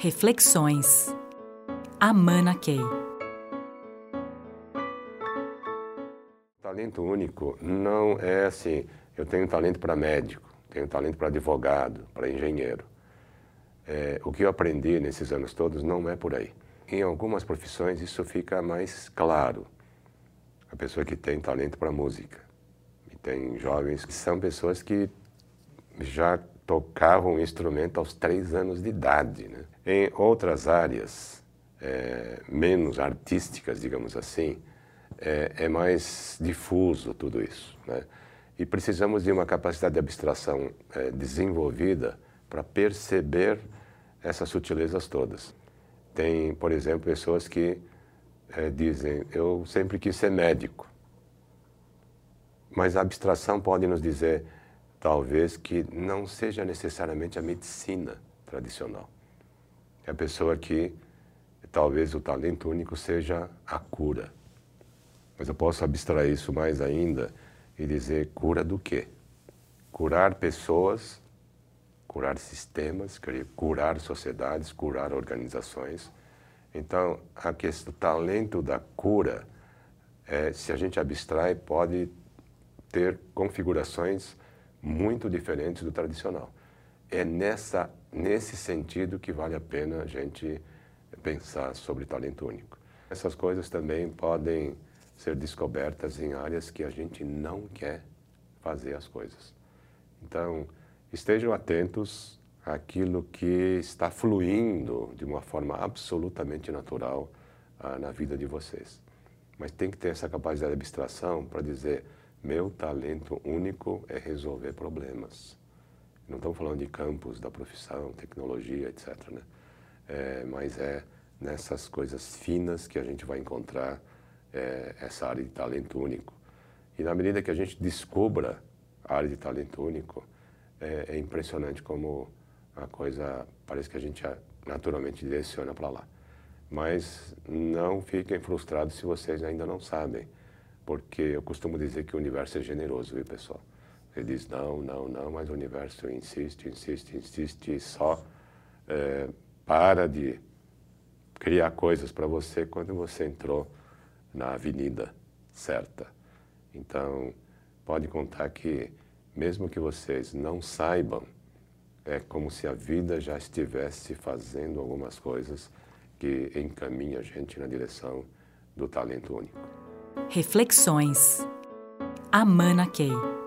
Reflexões. Amana Key. Talento único não é assim, eu tenho talento para médico, tenho talento para advogado, para engenheiro. É, o que eu aprendi nesses anos todos não é por aí. Em algumas profissões isso fica mais claro. A pessoa que tem talento para música. E tem jovens que são pessoas que já tocavam um instrumento aos três anos de idade. Né? Em outras áreas, é, menos artísticas, digamos assim, é, é, mais difuso tudo isso. Né? E precisamos de uma capacidade de abstração é, desenvolvida para perceber essas sutilezas todas. Tem, por exemplo, pessoas que é, dizem: Eu sempre quis ser médico. Mas a abstração pode nos dizer, talvez, que não seja necessariamente a medicina tradicional é a pessoa que talvez o talento único seja a cura. Mas eu posso abstrair isso mais ainda e dizer cura do quê? Curar pessoas, curar sistemas, curar sociedades, curar organizações. Então, a questão, o talento da cura, é, se a gente abstrai, pode ter configurações muito diferentes do tradicional é nessa, nesse sentido que vale a pena a gente pensar sobre talento único. Essas coisas também podem ser descobertas em áreas que a gente não quer fazer as coisas. Então, estejam atentos àquilo que está fluindo de uma forma absolutamente natural ah, na vida de vocês. Mas tem que ter essa capacidade de abstração para dizer: meu talento único é resolver problemas. Não estamos falando de campos da profissão, tecnologia, etc. Né? É, mas é nessas coisas finas que a gente vai encontrar é, essa área de talento único. E na medida que a gente descubra a área de talento único, é, é impressionante como a coisa parece que a gente naturalmente direciona para lá. Mas não fiquem frustrados se vocês ainda não sabem, porque eu costumo dizer que o universo é generoso, viu, pessoal? Ele diz não, não, não, mas o universo insiste, insiste, insiste e só é, para de criar coisas para você quando você entrou na avenida certa. Então, pode contar que, mesmo que vocês não saibam, é como se a vida já estivesse fazendo algumas coisas que encaminha a gente na direção do talento único. Reflexões. Amana Key.